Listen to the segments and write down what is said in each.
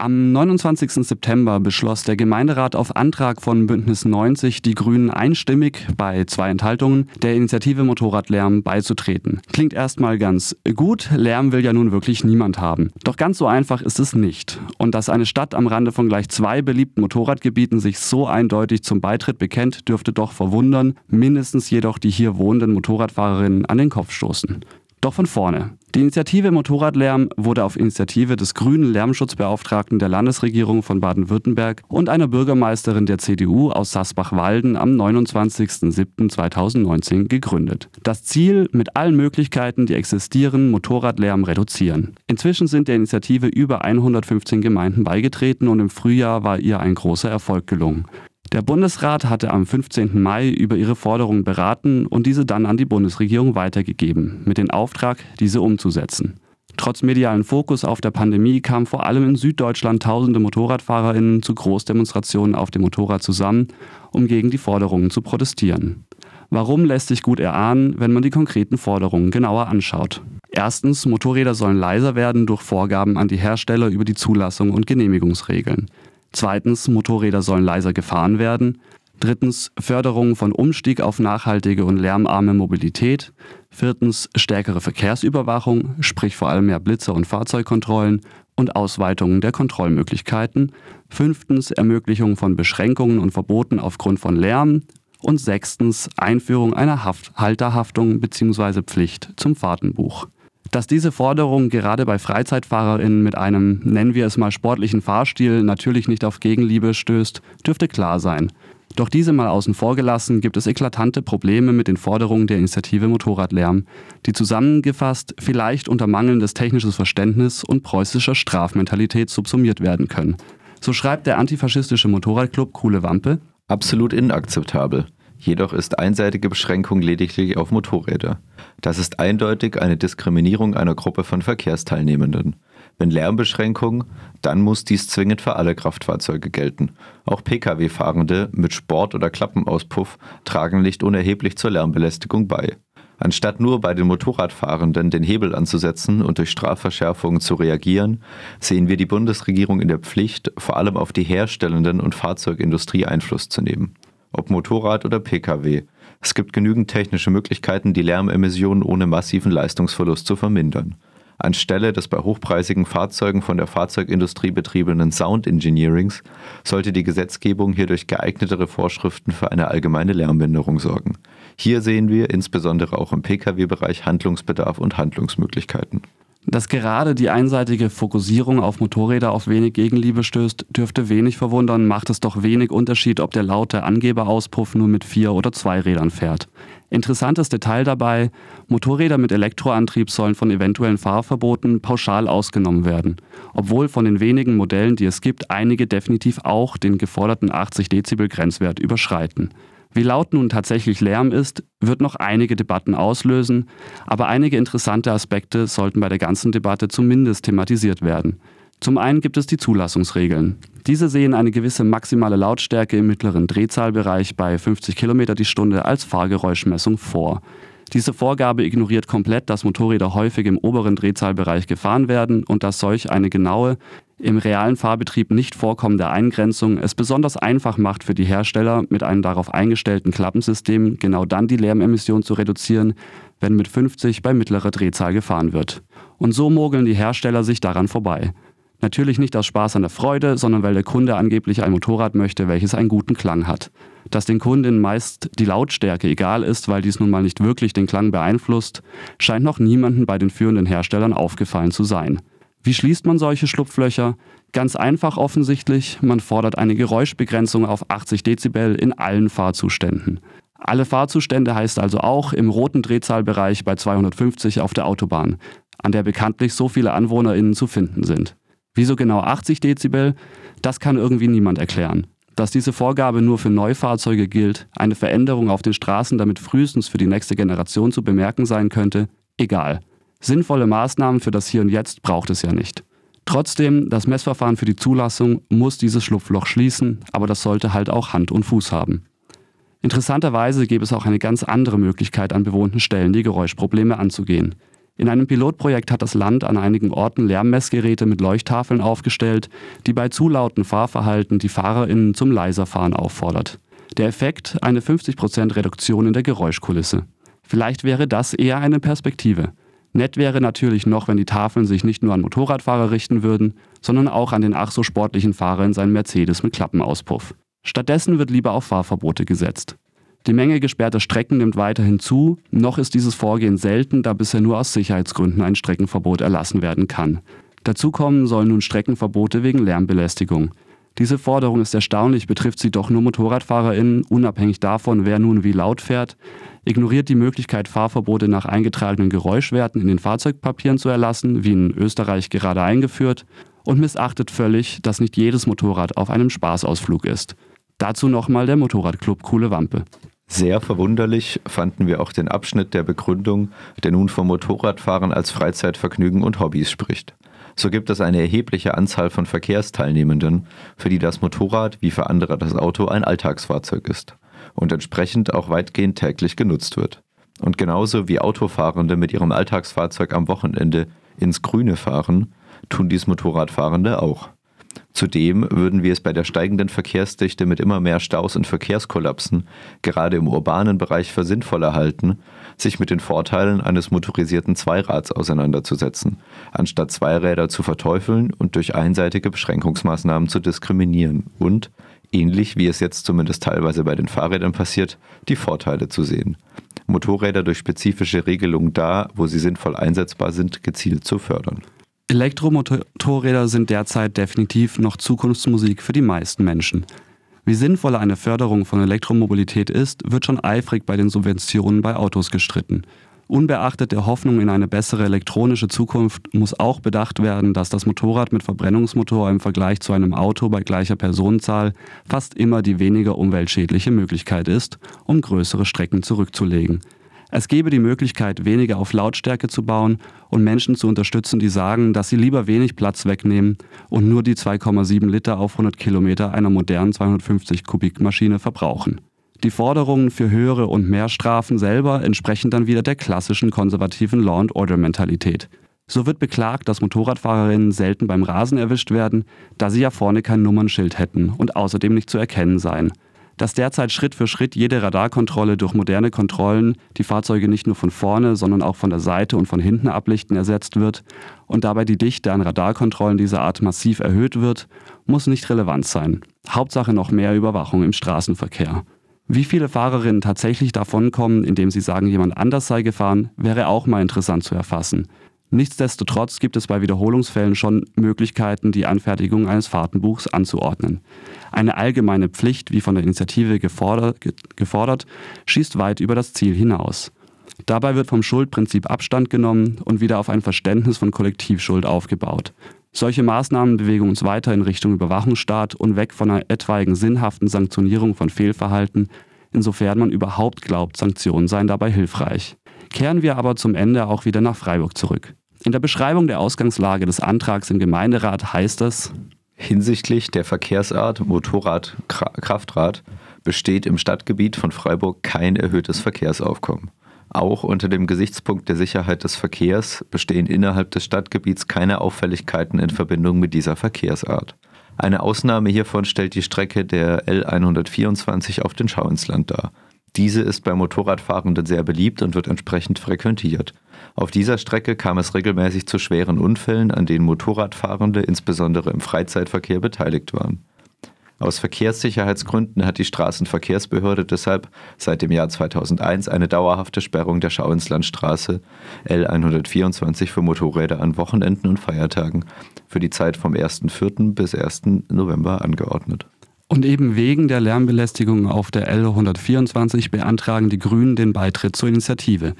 Am 29. September beschloss der Gemeinderat auf Antrag von Bündnis 90 die Grünen einstimmig bei zwei Enthaltungen der Initiative Motorradlärm beizutreten. Klingt erstmal ganz gut, Lärm will ja nun wirklich niemand haben. Doch ganz so einfach ist es nicht. Und dass eine Stadt am Rande von gleich zwei beliebten Motorradgebieten sich so eindeutig zum Beitritt bekennt, dürfte doch verwundern, mindestens jedoch die hier wohnenden Motorradfahrerinnen an den Kopf stoßen. Doch von vorne. Die Initiative Motorradlärm wurde auf Initiative des grünen Lärmschutzbeauftragten der Landesregierung von Baden-Württemberg und einer Bürgermeisterin der CDU aus Sasbach-Walden am 29.07.2019 gegründet. Das Ziel, mit allen Möglichkeiten, die existieren, Motorradlärm reduzieren. Inzwischen sind der Initiative über 115 Gemeinden beigetreten und im Frühjahr war ihr ein großer Erfolg gelungen. Der Bundesrat hatte am 15. Mai über ihre Forderungen beraten und diese dann an die Bundesregierung weitergegeben, mit dem Auftrag, diese umzusetzen. Trotz medialen Fokus auf der Pandemie kamen vor allem in Süddeutschland tausende Motorradfahrerinnen zu Großdemonstrationen auf dem Motorrad zusammen, um gegen die Forderungen zu protestieren. Warum lässt sich gut erahnen, wenn man die konkreten Forderungen genauer anschaut. Erstens, Motorräder sollen leiser werden durch Vorgaben an die Hersteller über die Zulassung und Genehmigungsregeln. Zweitens, Motorräder sollen leiser gefahren werden. Drittens, Förderung von Umstieg auf nachhaltige und lärmarme Mobilität. Viertens, stärkere Verkehrsüberwachung, sprich vor allem mehr Blitzer und Fahrzeugkontrollen und Ausweitung der Kontrollmöglichkeiten. Fünftens, Ermöglichung von Beschränkungen und Verboten aufgrund von Lärm. Und sechstens, Einführung einer Haft Halterhaftung bzw. Pflicht zum Fahrtenbuch. Dass diese Forderung gerade bei FreizeitfahrerInnen mit einem, nennen wir es mal, sportlichen Fahrstil natürlich nicht auf Gegenliebe stößt, dürfte klar sein. Doch diese mal außen vor gelassen, gibt es eklatante Probleme mit den Forderungen der Initiative Motorradlärm, die zusammengefasst vielleicht unter mangelndes technisches Verständnis und preußischer Strafmentalität subsumiert werden können. So schreibt der antifaschistische Motorradclub Coole Wampe. Absolut inakzeptabel. Jedoch ist einseitige Beschränkung lediglich auf Motorräder. Das ist eindeutig eine Diskriminierung einer Gruppe von Verkehrsteilnehmenden. Wenn Lärmbeschränkung, dann muss dies zwingend für alle Kraftfahrzeuge gelten. Auch Pkw-Fahrende mit Sport- oder Klappenauspuff tragen nicht unerheblich zur Lärmbelästigung bei. Anstatt nur bei den Motorradfahrenden den Hebel anzusetzen und durch Strafverschärfungen zu reagieren, sehen wir die Bundesregierung in der Pflicht, vor allem auf die herstellenden und Fahrzeugindustrie Einfluss zu nehmen ob Motorrad oder Pkw. Es gibt genügend technische Möglichkeiten, die Lärmemissionen ohne massiven Leistungsverlust zu vermindern. Anstelle des bei hochpreisigen Fahrzeugen von der Fahrzeugindustrie betriebenen Sound Engineerings sollte die Gesetzgebung hier durch geeignetere Vorschriften für eine allgemeine Lärmminderung sorgen. Hier sehen wir insbesondere auch im Pkw-Bereich Handlungsbedarf und Handlungsmöglichkeiten. Dass gerade die einseitige Fokussierung auf Motorräder auf wenig Gegenliebe stößt, dürfte wenig verwundern, macht es doch wenig Unterschied, ob der laute Angeberauspuff nur mit vier oder zwei Rädern fährt. Interessantes Detail dabei, Motorräder mit Elektroantrieb sollen von eventuellen Fahrverboten pauschal ausgenommen werden, obwohl von den wenigen Modellen, die es gibt, einige definitiv auch den geforderten 80 Dezibel Grenzwert überschreiten. Wie laut nun tatsächlich Lärm ist, wird noch einige Debatten auslösen, aber einige interessante Aspekte sollten bei der ganzen Debatte zumindest thematisiert werden. Zum einen gibt es die Zulassungsregeln. Diese sehen eine gewisse maximale Lautstärke im mittleren Drehzahlbereich bei 50 km die Stunde als Fahrgeräuschmessung vor. Diese Vorgabe ignoriert komplett, dass Motorräder häufig im oberen Drehzahlbereich gefahren werden und dass solch eine genaue, im realen Fahrbetrieb nicht vorkommende Eingrenzung es besonders einfach macht für die Hersteller, mit einem darauf eingestellten Klappensystem genau dann die Lärmemission zu reduzieren, wenn mit 50 bei mittlerer Drehzahl gefahren wird. Und so mogeln die Hersteller sich daran vorbei. Natürlich nicht aus Spaß an der Freude, sondern weil der Kunde angeblich ein Motorrad möchte, welches einen guten Klang hat. Dass den Kunden meist die Lautstärke egal ist, weil dies nun mal nicht wirklich den Klang beeinflusst, scheint noch niemanden bei den führenden Herstellern aufgefallen zu sein. Wie schließt man solche Schlupflöcher? Ganz einfach offensichtlich, man fordert eine Geräuschbegrenzung auf 80 Dezibel in allen Fahrzuständen. Alle Fahrzustände heißt also auch im roten Drehzahlbereich bei 250 auf der Autobahn, an der bekanntlich so viele AnwohnerInnen zu finden sind. Wieso genau 80 Dezibel? Das kann irgendwie niemand erklären. Dass diese Vorgabe nur für Neufahrzeuge gilt, eine Veränderung auf den Straßen damit frühestens für die nächste Generation zu bemerken sein könnte, egal. Sinnvolle Maßnahmen für das Hier und Jetzt braucht es ja nicht. Trotzdem, das Messverfahren für die Zulassung muss dieses Schlupfloch schließen, aber das sollte halt auch Hand und Fuß haben. Interessanterweise gäbe es auch eine ganz andere Möglichkeit an bewohnten Stellen, die Geräuschprobleme anzugehen. In einem Pilotprojekt hat das Land an einigen Orten Lärmmessgeräte mit Leuchttafeln aufgestellt, die bei zu lauten Fahrverhalten die FahrerInnen zum leiser Fahren auffordert. Der Effekt eine 50% Reduktion in der Geräuschkulisse. Vielleicht wäre das eher eine Perspektive. Nett wäre natürlich noch, wenn die Tafeln sich nicht nur an Motorradfahrer richten würden, sondern auch an den ach so sportlichen Fahrer in seinem Mercedes mit Klappenauspuff. Stattdessen wird lieber auf Fahrverbote gesetzt. Die Menge gesperrter Strecken nimmt weiterhin zu, noch ist dieses Vorgehen selten, da bisher nur aus Sicherheitsgründen ein Streckenverbot erlassen werden kann. Dazu kommen sollen nun Streckenverbote wegen Lärmbelästigung. Diese Forderung ist erstaunlich, betrifft sie doch nur MotorradfahrerInnen, unabhängig davon, wer nun wie laut fährt, ignoriert die Möglichkeit, Fahrverbote nach eingetragenen Geräuschwerten in den Fahrzeugpapieren zu erlassen, wie in Österreich gerade eingeführt, und missachtet völlig, dass nicht jedes Motorrad auf einem Spaßausflug ist. Dazu nochmal der Motorradclub Coole Wampe. Sehr verwunderlich fanden wir auch den Abschnitt der Begründung, der nun vom Motorradfahren als Freizeitvergnügen und Hobbys spricht. So gibt es eine erhebliche Anzahl von Verkehrsteilnehmenden, für die das Motorrad wie für andere das Auto ein Alltagsfahrzeug ist und entsprechend auch weitgehend täglich genutzt wird. Und genauso wie Autofahrende mit ihrem Alltagsfahrzeug am Wochenende ins Grüne fahren, tun dies Motorradfahrende auch. Zudem würden wir es bei der steigenden Verkehrsdichte mit immer mehr Staus und Verkehrskollapsen gerade im urbanen Bereich für sinnvoller halten, sich mit den Vorteilen eines motorisierten Zweirads auseinanderzusetzen, anstatt Zweiräder zu verteufeln und durch einseitige Beschränkungsmaßnahmen zu diskriminieren und, ähnlich wie es jetzt zumindest teilweise bei den Fahrrädern passiert, die Vorteile zu sehen. Motorräder durch spezifische Regelungen da, wo sie sinnvoll einsetzbar sind, gezielt zu fördern. Elektromotorräder sind derzeit definitiv noch Zukunftsmusik für die meisten Menschen. Wie sinnvoll eine Förderung von Elektromobilität ist, wird schon eifrig bei den Subventionen bei Autos gestritten. Unbeachtet der Hoffnung in eine bessere elektronische Zukunft muss auch bedacht werden, dass das Motorrad mit Verbrennungsmotor im Vergleich zu einem Auto bei gleicher Personenzahl fast immer die weniger umweltschädliche Möglichkeit ist, um größere Strecken zurückzulegen. Es gebe die Möglichkeit, weniger auf Lautstärke zu bauen und Menschen zu unterstützen, die sagen, dass sie lieber wenig Platz wegnehmen und nur die 2,7 Liter auf 100 Kilometer einer modernen 250 Kubik Maschine verbrauchen. Die Forderungen für höhere und mehr Strafen selber entsprechen dann wieder der klassischen konservativen Law-and-Order-Mentalität. So wird beklagt, dass Motorradfahrerinnen selten beim Rasen erwischt werden, da sie ja vorne kein Nummernschild hätten und außerdem nicht zu erkennen seien dass derzeit Schritt für Schritt jede Radarkontrolle durch moderne Kontrollen die Fahrzeuge nicht nur von vorne, sondern auch von der Seite und von hinten ablichten ersetzt wird und dabei die Dichte an Radarkontrollen dieser Art massiv erhöht wird, muss nicht relevant sein. Hauptsache noch mehr Überwachung im Straßenverkehr. Wie viele Fahrerinnen tatsächlich davonkommen, indem sie sagen, jemand anders sei gefahren, wäre auch mal interessant zu erfassen. Nichtsdestotrotz gibt es bei Wiederholungsfällen schon Möglichkeiten, die Anfertigung eines Fahrtenbuchs anzuordnen. Eine allgemeine Pflicht, wie von der Initiative gefordert, gefordert, schießt weit über das Ziel hinaus. Dabei wird vom Schuldprinzip Abstand genommen und wieder auf ein Verständnis von Kollektivschuld aufgebaut. Solche Maßnahmen bewegen uns weiter in Richtung Überwachungsstaat und weg von einer etwaigen sinnhaften Sanktionierung von Fehlverhalten, insofern man überhaupt glaubt, Sanktionen seien dabei hilfreich. Kehren wir aber zum Ende auch wieder nach Freiburg zurück. In der Beschreibung der Ausgangslage des Antrags im Gemeinderat heißt es, Hinsichtlich der Verkehrsart Motorrad-Kraftrad besteht im Stadtgebiet von Freiburg kein erhöhtes Verkehrsaufkommen. Auch unter dem Gesichtspunkt der Sicherheit des Verkehrs bestehen innerhalb des Stadtgebiets keine Auffälligkeiten in Verbindung mit dieser Verkehrsart. Eine Ausnahme hiervon stellt die Strecke der L124 auf den Schauinsland dar. Diese ist bei Motorradfahrenden sehr beliebt und wird entsprechend frequentiert. Auf dieser Strecke kam es regelmäßig zu schweren Unfällen, an denen Motorradfahrende insbesondere im Freizeitverkehr beteiligt waren. Aus Verkehrssicherheitsgründen hat die Straßenverkehrsbehörde deshalb seit dem Jahr 2001 eine dauerhafte Sperrung der Schauinslandstraße L124 für Motorräder an Wochenenden und Feiertagen für die Zeit vom 1.4. bis 1. November angeordnet. Und eben wegen der Lärmbelästigung auf der L124 beantragen die Grünen den Beitritt zur Initiative.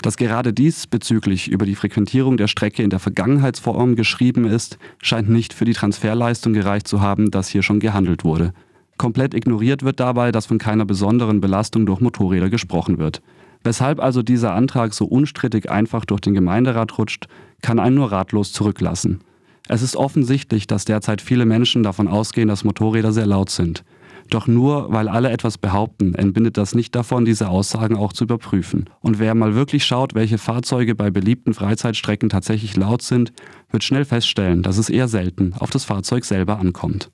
Dass gerade dies bezüglich über die Frequentierung der Strecke in der Vergangenheitsform geschrieben ist, scheint nicht für die Transferleistung gereicht zu haben, dass hier schon gehandelt wurde. Komplett ignoriert wird dabei, dass von keiner besonderen Belastung durch Motorräder gesprochen wird. Weshalb also dieser Antrag so unstrittig einfach durch den Gemeinderat rutscht, kann einen nur ratlos zurücklassen. Es ist offensichtlich, dass derzeit viele Menschen davon ausgehen, dass Motorräder sehr laut sind. Doch nur weil alle etwas behaupten, entbindet das nicht davon, diese Aussagen auch zu überprüfen. Und wer mal wirklich schaut, welche Fahrzeuge bei beliebten Freizeitstrecken tatsächlich laut sind, wird schnell feststellen, dass es eher selten auf das Fahrzeug selber ankommt.